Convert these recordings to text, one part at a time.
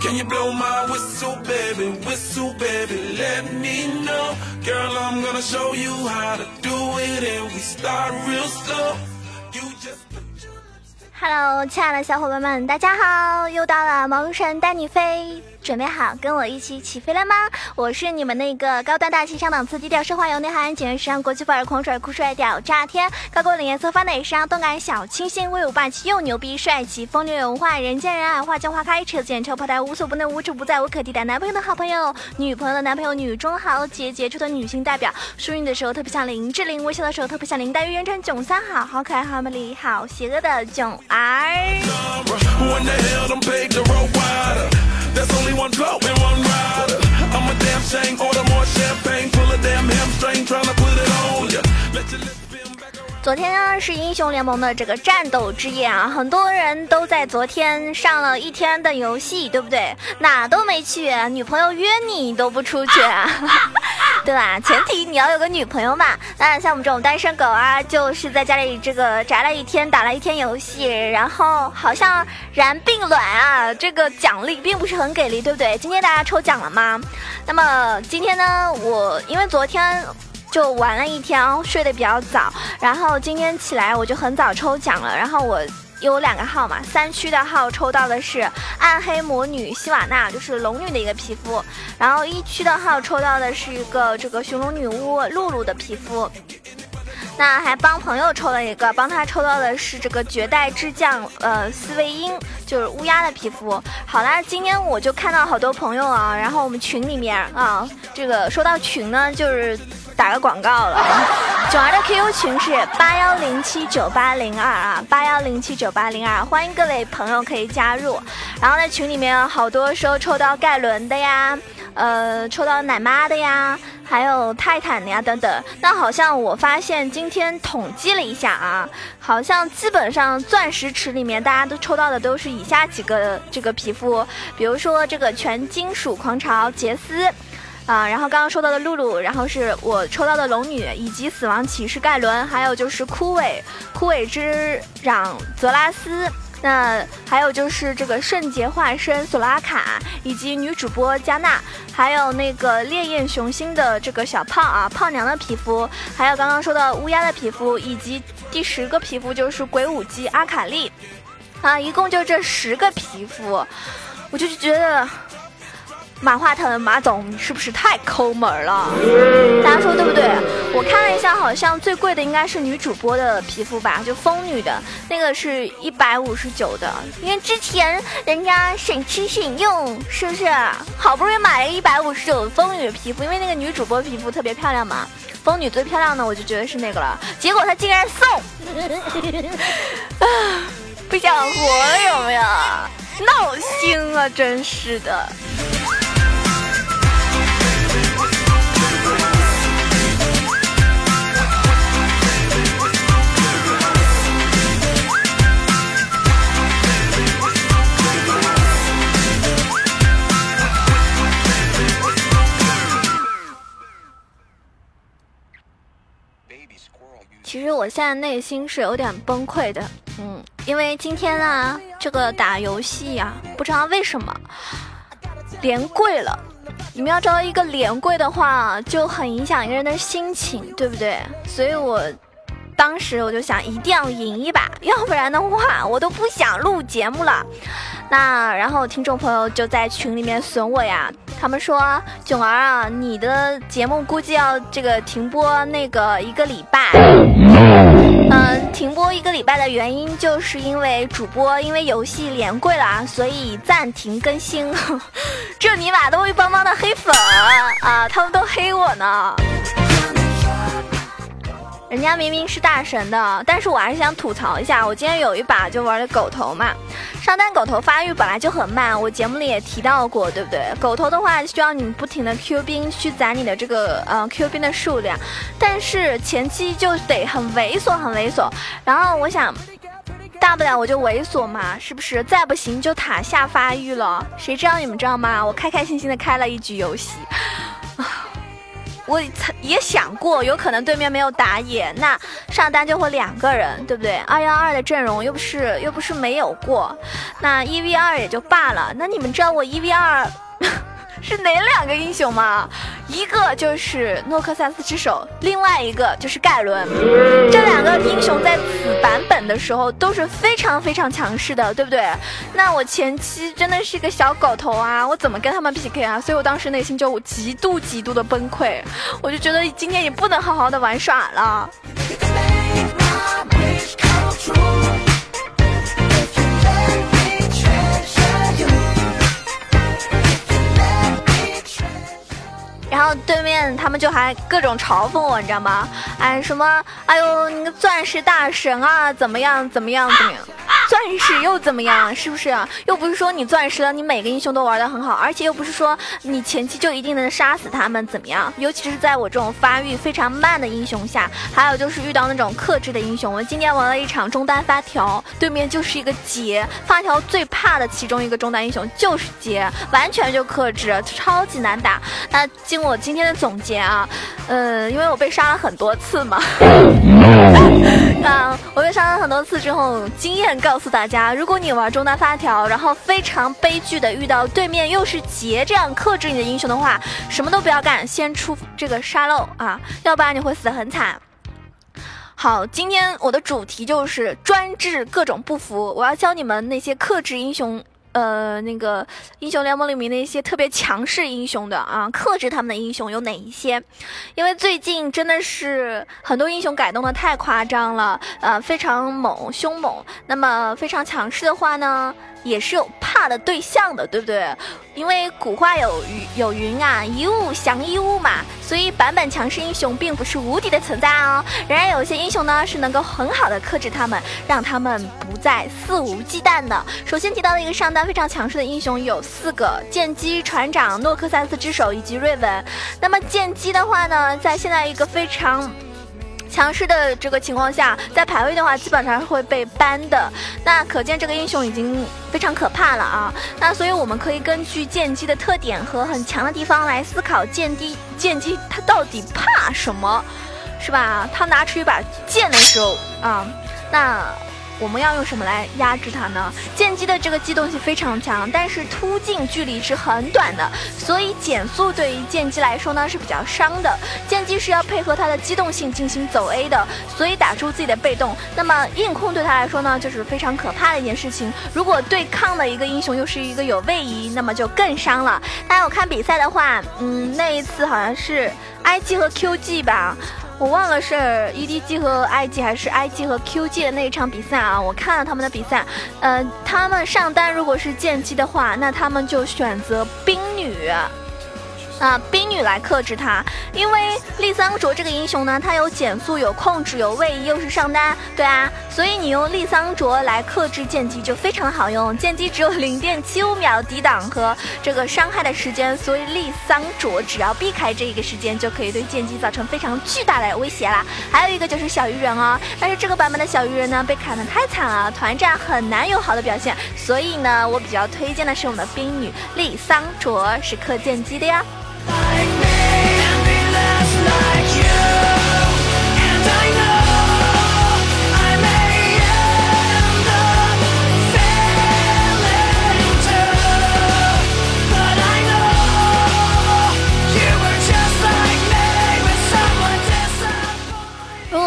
Can you blow my whistle, baby? Whistle, baby, let me know. Girl, I'm gonna show you how to do it, and we start real slow. You just put your lips Hello，亲爱的小伙伴们，大家好！又到了萌神带你飞，准备好跟我一起起飞了吗？我是你们那个高端大气上档次、低调奢华有内涵、简约时尚、国际范儿、狂拽酷帅屌炸天、高过领颜色发奶时尚、动感小清新、威武霸气又牛逼、帅气风流有文化、人见人爱、花见花开、车见车爆胎、无所不能、无处不在、无可替代。男朋友的好朋友，女朋友的男朋友，女中豪杰杰出的女性代表。淑女的时候特别像林志玲，微笑的时候特别像林黛玉。人称囧三好，好可爱，好美丽，好邪恶的囧儿。There's only one blow and one rider. I'm a damn shame, order more champagne, pull a damn hamstring, tryna put it on ya. Let your 昨天呢是英雄联盟的这个战斗之夜啊，很多人都在昨天上了一天的游戏，对不对？哪都没去，女朋友约你都不出去，啊对吧？前提你要有个女朋友嘛。那像我们这种单身狗啊，就是在家里这个宅了一天，打了一天游戏，然后好像燃并卵啊，这个奖励并不是很给力，对不对？今天大家抽奖了吗？那么今天呢，我因为昨天。就玩了一天，睡得比较早，然后今天起来我就很早抽奖了，然后我。有两个号嘛，三区的号抽到的是暗黑魔女希瓦娜，就是龙女的一个皮肤，然后一区的号抽到的是一个这个熊龙女巫露露的皮肤，那还帮朋友抽了一个，帮他抽到的是这个绝代之将，呃，斯维因，就是乌鸦的皮肤。好啦，今天我就看到好多朋友啊，然后我们群里面啊，这个说到群呢，就是打个广告了。囧儿的 QQ 群是八幺零七九八零二啊，八幺零七九八零二，欢迎各位朋友可以加入。然后在群里面好多说抽到盖伦的呀，呃，抽到奶妈的呀，还有泰坦的呀等等。那好像我发现今天统计了一下啊，好像基本上钻石池里面大家都抽到的都是以下几个这个皮肤，比如说这个全金属狂潮杰斯。啊，然后刚刚说到的露露，然后是我抽到的龙女，以及死亡骑士盖伦，还有就是枯萎枯萎之壤泽拉斯，那还有就是这个圣洁化身索拉卡，以及女主播加纳，还有那个烈焰雄心的这个小胖啊胖娘的皮肤，还有刚刚说的乌鸦的皮肤，以及第十个皮肤就是鬼舞姬阿卡丽，啊，一共就这十个皮肤，我就是觉得。马化腾马总，是不是太抠门了？大家说对不对？我看了一下，好像最贵的应该是女主播的皮肤吧，就疯女的那个是一百五十九的，因为之前人家省吃省用，是不是？好不容易买了一百五十九的疯女皮肤，因为那个女主播皮肤特别漂亮嘛，疯女最漂亮的我就觉得是那个了，结果她竟然送，啊，不想活了有没有？闹心啊，真是的。其实我现在内心是有点崩溃的，嗯，因为今天呢，这个打游戏呀、不知道为什么连跪了。你们要知道，一个连跪的话，就很影响一个人的心情，对不对？所以我当时我就想，一定要赢一把，要不然的话，我都不想录节目了。那然后听众朋友就在群里面损我呀，他们说囧儿啊，你的节目估计要这个停播那个一个礼拜。嗯，停播一个礼拜的原因就是因为主播因为游戏连跪了啊，所以暂停更新。这尼玛都会帮忙的黑粉啊，他们都黑我呢。人家明明是大神的，但是我还是想吐槽一下，我今天有一把就玩的狗头嘛，上单狗头发育本来就很慢，我节目里也提到过，对不对？狗头的话需要你不停的 Q 兵去攒你的这个呃 Q 兵的数量，但是前期就得很猥琐很猥琐，然后我想。大不了我就猥琐嘛，是不是？再不行就塔下发育了。谁知道你们知道吗？我开开心心的开了一局游戏，我也想过，有可能对面没有打野，那上单就会两个人，对不对？二幺二的阵容又不是又不是没有过，那一 v 二也就罢了。那你们知道我一 v 二？是哪两个英雄吗？一个就是诺克萨斯之手，另外一个就是盖伦。这两个英雄在此版本的时候都是非常非常强势的，对不对？那我前期真的是一个小狗头啊，我怎么跟他们 PK 啊？所以我当时内心就极度极度的崩溃，我就觉得今天也不能好好的玩耍了。对面他们就还各种嘲讽我，你知道吗？哎，什么？哎呦，你个钻石大神啊，怎么样？怎么样？怎么样？钻石又怎么样？是不是？又不是说你钻石了，你每个英雄都玩的很好，而且又不是说你前期就一定能杀死他们，怎么样？尤其是在我这种发育非常慢的英雄下，还有就是遇到那种克制的英雄。我今天玩了一场中单发条，对面就是一个杰，发条最怕的其中一个中单英雄就是杰，完全就克制，超级难打。那经我今天的总结啊，嗯，因为我被杀了很多次嘛，啊，我被杀了很多次之后，经验告。告诉大家，如果你玩中单发条，然后非常悲剧的遇到对面又是杰这样克制你的英雄的话，什么都不要干，先出这个沙漏啊，要不然你会死得很惨。好，今天我的主题就是专治各种不服，我要教你们那些克制英雄。呃，那个英雄联盟里面那些特别强势英雄的啊，克制他们的英雄有哪一些？因为最近真的是很多英雄改动的太夸张了，呃，非常猛凶猛。那么非常强势的话呢？也是有怕的对象的，对不对？因为古话有云有云啊，一物降一物嘛，所以版本强势英雄并不是无敌的存在哦。仍然有些英雄呢是能够很好的克制他们，让他们不再肆无忌惮的。首先提到的一个上单非常强势的英雄有四个：剑姬、船长、诺克萨斯之手以及瑞文。那么剑姬的话呢，在现在一个非常。强势的这个情况下，在排位的话，基本上会被 ban 的。那可见这个英雄已经非常可怕了啊！那所以我们可以根据剑姬的特点和很强的地方来思考剑姬剑姬他到底怕什么，是吧？他拿出一把剑的时候啊，那。我们要用什么来压制它呢？剑姬的这个机动性非常强，但是突进距离是很短的，所以减速对于剑姬来说呢是比较伤的。剑姬是要配合它的机动性进行走 A 的，所以打出自己的被动。那么硬控对他来说呢就是非常可怕的一件事情。如果对抗的一个英雄又是一个有位移，那么就更伤了。大家有看比赛的话，嗯，那一次好像是 IG 和 QG 吧。我忘了是 EDG 和 IG 还是 IG 和 QG 的那一场比赛啊！我看了他们的比赛，呃，他们上单如果是剑姬的话，那他们就选择冰女。啊，冰女来克制他，因为丽桑卓这个英雄呢，他有减速、有控制、有位移，又是上单，对啊，所以你用丽桑卓来克制剑姬就非常的好用。剑姬只有零点七五秒抵挡和这个伤害的时间，所以丽桑卓只要避开这一个时间，就可以对剑姬造成非常巨大的威胁啦。还有一个就是小鱼人哦，但是这个版本的小鱼人呢，被砍的太惨了，团战很难有好的表现，所以呢，我比较推荐的是我们的冰女丽桑卓，是克剑姬的呀。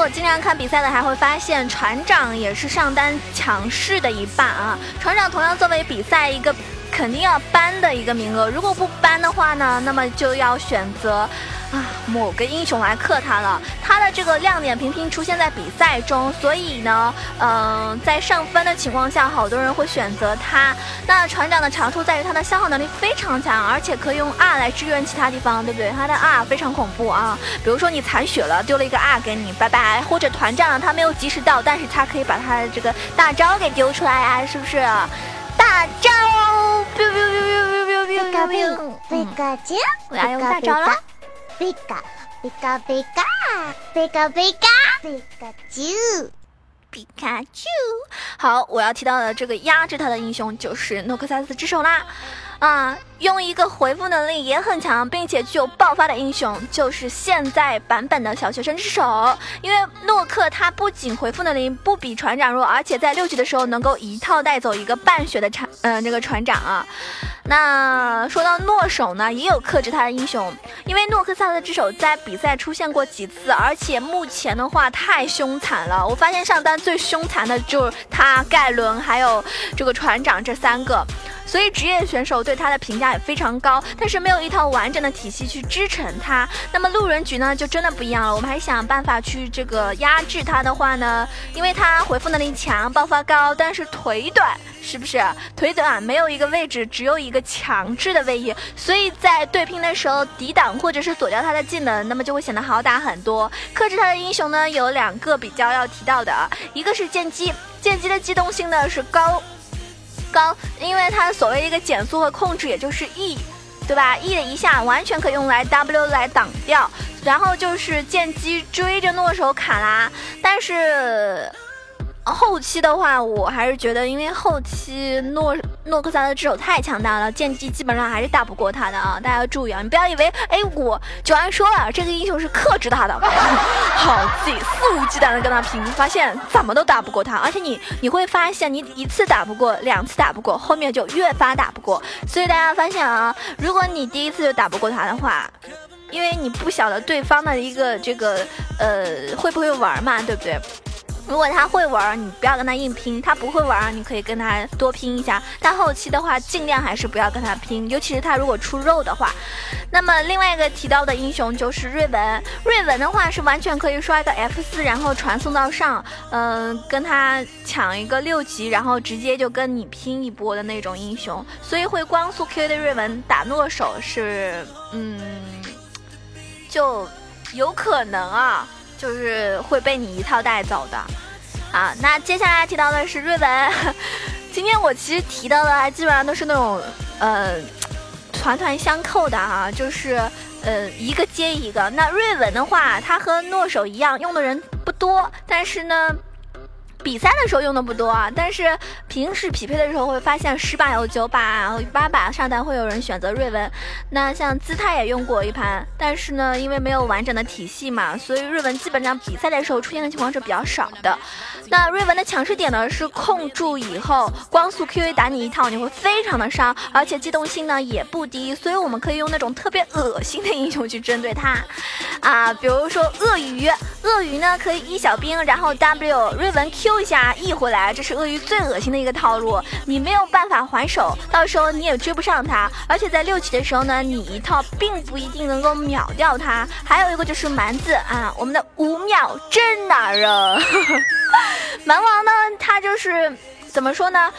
经常看比赛的，还会发现船长也是上单强势的一半啊！船长同样作为比赛一个。肯定要搬的一个名额，如果不搬的话呢，那么就要选择啊某个英雄来克他了。他的这个亮点频频出现在比赛中，所以呢，嗯，在上分的情况下，好多人会选择他。那船长的长处在于他的消耗能力非常强，而且可以用 R 来支援其他地方，对不对？他的 R 非常恐怖啊，比如说你残血了，丢了一个 R 给你，拜拜。或者团战了，他没有及时到，但是他可以把他的这个大招给丢出来啊，是不是？大招！biu biu biu biu biu biu biu biu！我要用大招了！贝卡贝卡贝卡贝卡贝卡贝卡丘！皮卡丘。好，我要提到的这个压制他的英雄就是诺克萨斯之手啦。啊，用一个回复能力也很强，并且具有爆发的英雄，就是现在版本的小学生之手。因为诺克他不仅回复能力不比船长弱，而且在六级的时候能够一套带走一个半血的船，嗯，这个船长啊。那说到诺手呢，也有克制他的英雄，因为诺克萨斯之手在比赛出现过几次，而且目前的话太凶残了。我发现上单最凶残的就是他盖伦还有这个船长这三个。所以职业选手对他的评价也非常高，但是没有一套完整的体系去支撑他。那么路人局呢，就真的不一样了。我们还想办法去这个压制他的话呢，因为他回复能力强，爆发高，但是腿短，是不是？腿短没有一个位置，只有一个强制的位移，所以在对拼的时候抵挡或者是躲掉他的技能，那么就会显得好打很多。克制他的英雄呢，有两个比较要提到的，一个是剑姬，剑姬的机动性呢是高。高，因为它所谓一个减速和控制，也就是 E，对吧？E 的一下完全可以用来 W 来挡掉，然后就是剑姬追着诺手卡啦，但是。后期的话，我还是觉得，因为后期诺诺克萨的之手太强大了，剑姬基本上还是打不过他的啊！大家要注意啊，你不要以为，哎，我九安说了，这个英雄是克制他的，好自己肆无忌惮的跟他拼，发现怎么都打不过他，而且你你会发现，你一次打不过，两次打不过，后面就越发打不过。所以大家发现啊，如果你第一次就打不过他的话，因为你不晓得对方的一个这个呃会不会玩嘛，对不对？如果他会玩，你不要跟他硬拼；他不会玩，你可以跟他多拼一下。但后期的话，尽量还是不要跟他拼，尤其是他如果出肉的话。那么另外一个提到的英雄就是瑞文，瑞文的话是完全可以刷一个 F 四，然后传送到上，嗯，跟他抢一个六级，然后直接就跟你拼一波的那种英雄。所以会光速 Q 的瑞文打诺手是，嗯，就有可能啊。就是会被你一套带走的，啊，那接下来提到的是瑞文。今天我其实提到的基本上都是那种呃团团相扣的啊，就是呃一个接一个。那瑞文的话，它和诺手一样，用的人不多，但是呢。比赛的时候用的不多啊，但是平时匹配的时候会发现十把有九把、八把上单会有人选择瑞文。那像姿态也用过一盘，但是呢，因为没有完整的体系嘛，所以瑞文基本上比赛的时候出现的情况是比较少的。那瑞文的强势点呢是控住以后光速 Q A 打你一套，你会非常的伤，而且机动性呢也不低，所以我们可以用那种特别恶心的英雄去针对他啊，比如说鳄鱼，鳄鱼呢可以一小兵，然后 W 瑞文 Q。一下 E 回来，这是鳄鱼最恶心的一个套路，你没有办法还手，到时候你也追不上他，而且在六级的时候呢，你一套并不一定能够秒掉他。还有一个就是蛮子啊，我们的五秒真男人，蛮王呢，他就是怎么说呢？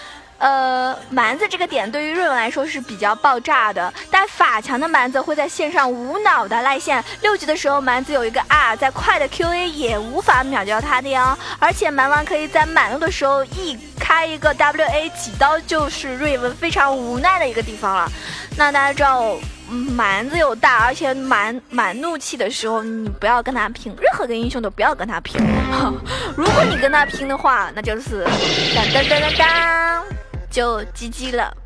呃，蛮子这个点对于瑞文来说是比较爆炸的，但法强的蛮子会在线上无脑的赖线。六级的时候，蛮子有一个 R，在快的 QA 也无法秒掉他的哟。而且蛮王可以在满路的时候一开一个 WA 几刀，就是瑞文非常无奈的一个地方了。那大家知道，蛮子有大，而且满满怒气的时候，你不要跟他拼，任何个英雄都不要跟他拼。如果你跟他拼的话，那就是当当当当当。就 GG 了。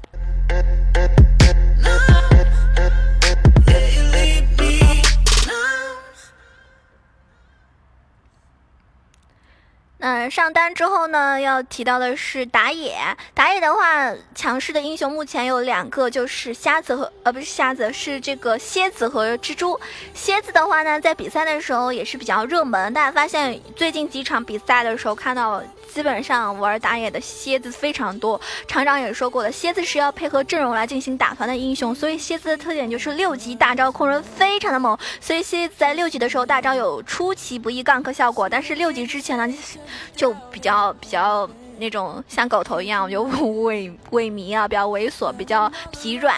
那上单之后呢，要提到的是打野。打野的话，强势的英雄目前有两个，就是瞎子和呃不是瞎子，是这个蝎子和蜘蛛。蝎子的话呢，在比赛的时候也是比较热门。大家发现最近几场比赛的时候，看到。基本上玩打野的蝎子非常多，厂长也说过了，蝎子是要配合阵容来进行打团的英雄，所以蝎子的特点就是六级大招控人非常的猛，所以蝎子在六级的时候大招有出其不意 gank 效果，但是六级之前呢，就比较比较那种像狗头一样，就萎萎靡啊，比较猥琐，比较疲软，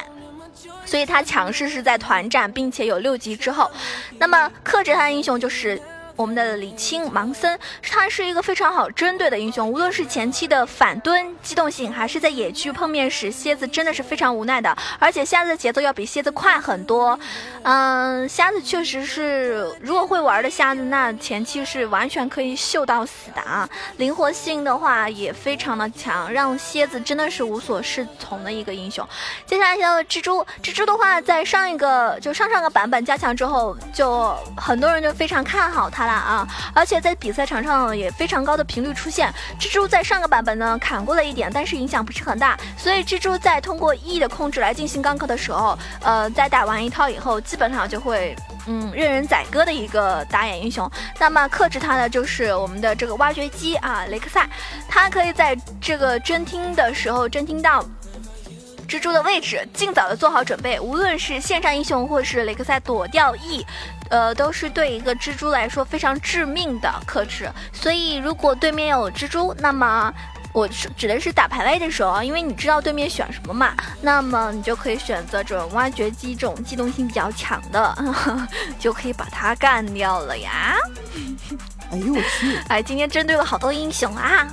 所以他强势是在团战，并且有六级之后，那么克制他的英雄就是。我们的李青盲僧，他是一个非常好针对的英雄，无论是前期的反蹲机动性，还是在野区碰面时，蝎子真的是非常无奈的，而且瞎子的节奏要比蝎子快很多。嗯，瞎子确实是，如果会玩的瞎子，那前期是完全可以秀到死的啊！灵活性的话也非常的强，让蝎子真的是无所适从的一个英雄。接下来到蜘蛛，蜘蛛的话在上一个就上上个版本加强之后，就很多人就非常看好他了啊！而且在比赛场上也非常高的频率出现。蜘蛛在上个版本呢砍过了一点，但是影响不是很大，所以蜘蛛在通过 E 的控制来进行钢克的时候，呃，在打完一套以后，基本上就会。嗯，任人宰割的一个打野英雄。那么克制他的就是我们的这个挖掘机啊，雷克赛。他可以在这个侦听的时候侦听到蜘蛛的位置，尽早的做好准备。无论是线上英雄或是雷克赛躲掉 E，呃，都是对一个蜘蛛来说非常致命的克制。所以如果对面有蜘蛛，那么。我是指的是打排位的时候啊，因为你知道对面选什么嘛，那么你就可以选择这种挖掘机这种机动性比较强的，就可以把它干掉了呀。哎呦我去！哎，今天针对了好多英雄啊。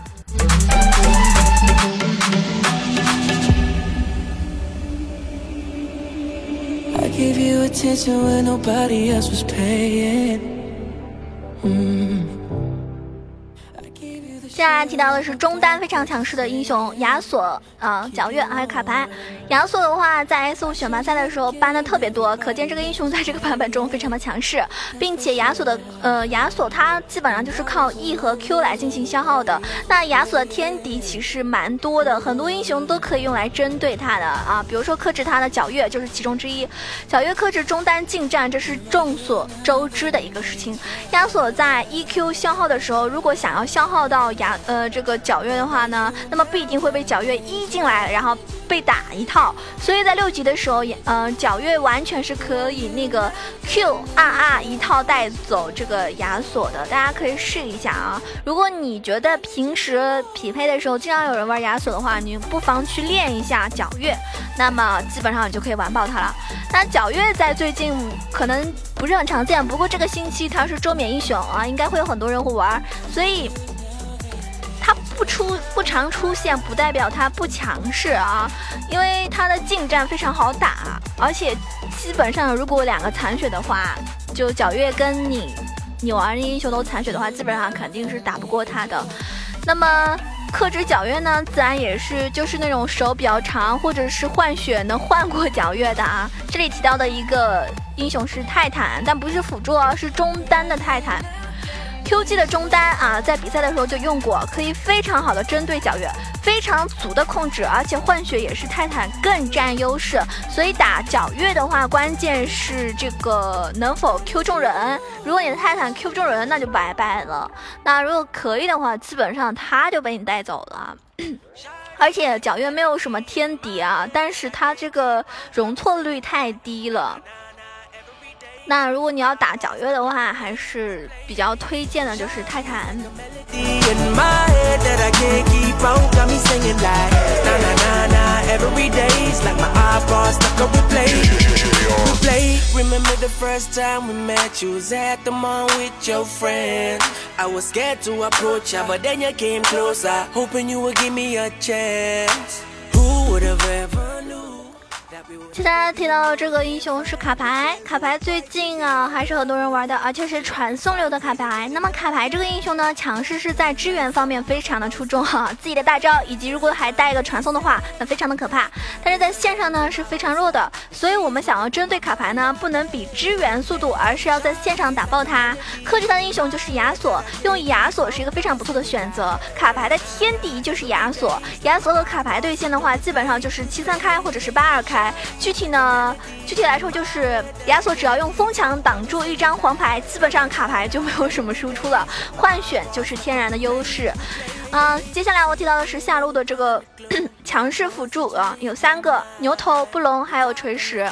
attention when nobody else was paying. Mm. 接下来提到的是中单非常强势的英雄亚索啊，皎月还有卡牌。亚索的话在 S 五选拔赛的时候搬的特别多，可见这个英雄在这个版本中非常的强势，并且亚索的呃亚索他基本上就是靠 E 和 Q 来进行消耗的。那亚索的天敌其实蛮多的，很多英雄都可以用来针对他的啊，比如说克制他的皎月就是其中之一。皎月克制中单近战，这是众所周知的一个事情。亚索在 EQ 消耗的时候，如果想要消耗到亚呃，这个皎月的话呢，那么必定会被皎月一进来，然后被打一套。所以在六级的时候，嗯，皎月完全是可以那个 Q R R 一套带走这个亚索的。大家可以试一下啊。如果你觉得平时匹配的时候经常有人玩亚索的话，你不妨去练一下皎月，那么基本上你就可以完爆他了。那皎月在最近可能不是很常见，不过这个星期它是周免英雄啊，应该会有很多人会玩，所以。不出不常出现，不代表他不强势啊，因为他的近战非常好打，而且基本上如果两个残血的话，就皎月跟你你玩的英雄都残血的话，基本上肯定是打不过他的。那么克制皎月呢，自然也是就是那种手比较长，或者是换血能换过皎月的啊。这里提到的一个英雄是泰坦，但不是辅助啊，是中单的泰坦。Q G 的中单啊，在比赛的时候就用过，可以非常好的针对皎月，非常足的控制，而且换血也是泰坦更占优势。所以打皎月的话，关键是这个能否 Q 中人。如果你的泰坦 Q 中人，那就拜拜了。那如果可以的话，基本上他就被你带走了。而且皎月没有什么天敌啊，但是他这个容错率太低了。那如果你要打皎月的话，还是比较推荐的，就是泰坦。现在提到这个英雄是卡牌，卡牌最近啊还是很多人玩的，而且是传送流的卡牌。那么卡牌这个英雄呢，强势是在支援方面非常的出众哈，自己的大招以及如果还带一个传送的话，那非常的可怕。但是在线上呢是非常弱的，所以我们想要针对卡牌呢，不能比支援速度，而是要在线上打爆它。克制他的英雄就是亚索，用亚索是一个非常不错的选择。卡牌的天敌就是亚索，亚索和卡牌对线的话，基本上就是七三开或者是八二开。具体呢？具体来说，就是亚索只要用风墙挡住一张黄牌，基本上卡牌就没有什么输出了。换选就是天然的优势。嗯，接下来我提到的是下路的这个 强势辅助啊，有三个牛头、布隆还有锤石。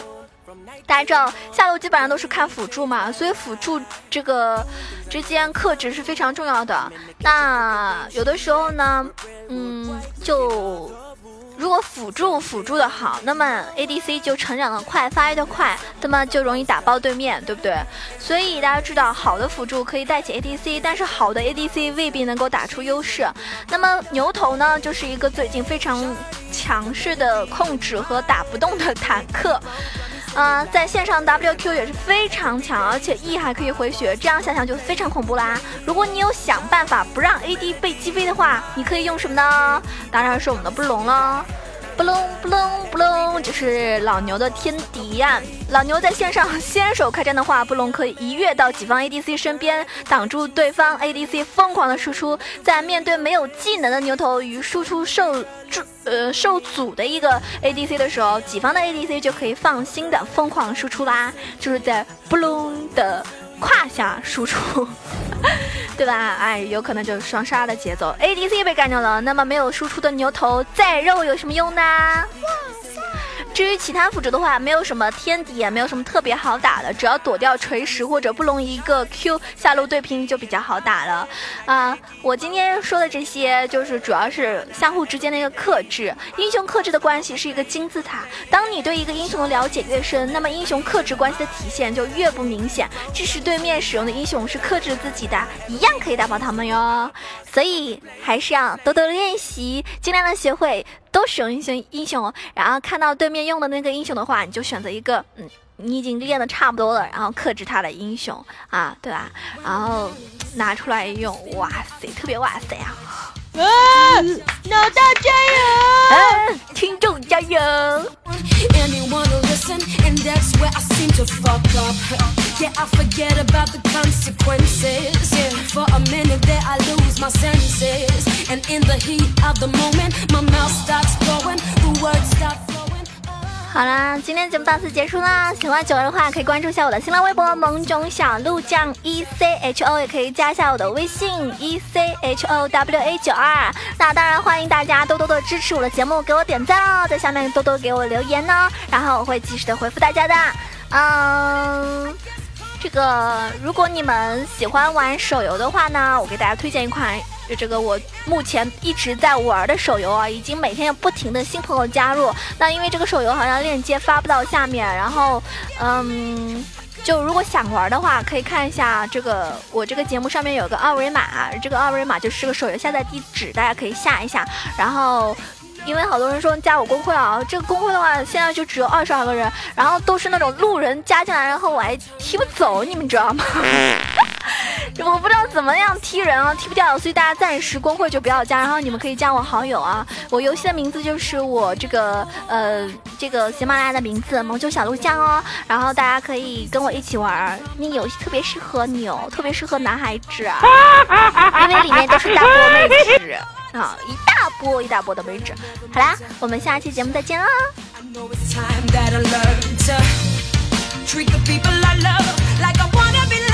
大家知道下路基本上都是看辅助嘛，所以辅助这个之间克制是非常重要的。那有的时候呢，嗯，就。如果辅助辅助的好，那么 ADC 就成长的快，发育的快，那么就容易打爆对面，对不对？所以大家知道，好的辅助可以带起 ADC，但是好的 ADC 未必能够打出优势。那么牛头呢，就是一个最近非常强势的控制和打不动的坦克。嗯，在线上 WQ 也是非常强，而且 E 还可以回血，这样想想就非常恐怖啦。如果你有想办法不让 AD 被击飞的话，你可以用什么呢？当然是我们的布隆了。布隆布隆布隆，就是老牛的天敌呀！老牛在线上先手开战的话，布隆可以一跃到己方 ADC 身边，挡住对方 ADC 疯狂的输出。在面对没有技能的牛头与输出受呃受阻的一个 ADC 的时候，己方的 ADC 就可以放心的疯狂输出啦，就是在布隆的胯下输出。对吧？哎，有可能就是双杀的节奏，ADC 被干掉了，那么没有输出的牛头再肉有什么用呢？至于其他辅助的话，没有什么天敌，也没有什么特别好打的，只要躲掉锤石或者布隆一个 Q 下路对拼就比较好打了。啊，我今天说的这些，就是主要是相互之间的一个克制，英雄克制的关系是一个金字塔。当你对一个英雄的了解越深，那么英雄克制关系的体现就越不明显。即使对面使用的英雄是克制自己的，一样可以打爆他们哟。所以还是要多多练习，尽量的学会。都使用英雄英雄，然后看到对面用的那个英雄的话，你就选择一个，嗯，你已经练的差不多了，然后克制他的英雄啊，对吧？然后拿出来用，哇塞，特别哇塞啊！脑大加油！听众加油！好啦，今天节目到此结束啦。喜欢九儿的话，可以关注一下我的新浪微博“萌种小鹿酱 E C H O”，也可以加一下我的微信 “E C H O W A 九二”。那当然，欢迎大家多多的支持我的节目，给我点赞哦，在下面多多给我留言呢，然后我会及时的回复大家的。嗯，这个如果你们喜欢玩手游的话呢，我给大家推荐一款。这个，我目前一直在玩的手游啊，已经每天有不停的新朋友加入。那因为这个手游好像链接发不到下面，然后，嗯，就如果想玩的话，可以看一下这个我这个节目上面有个二维码，这个二维码就是个手游下载地址，大家可以下一下。然后，因为好多人说加我公会啊，这个公会的话现在就只有二十二个人，然后都是那种路人加进来，然后我还踢不走，你们知道吗？我不知道怎么样踢人啊，踢不掉，所以大家暂时公会就不要加，然后你们可以加我好友啊。我游戏的名字就是我这个呃这个喜马拉雅的名字萌九小鹿酱哦，然后大家可以跟我一起玩。那游戏特别适合你哦，特别适合男孩子，啊 因为里面都是大波妹纸啊，一大波一大波的妹纸。好啦，我们下期节目再见啦。treat the people I love like I wanna be loved.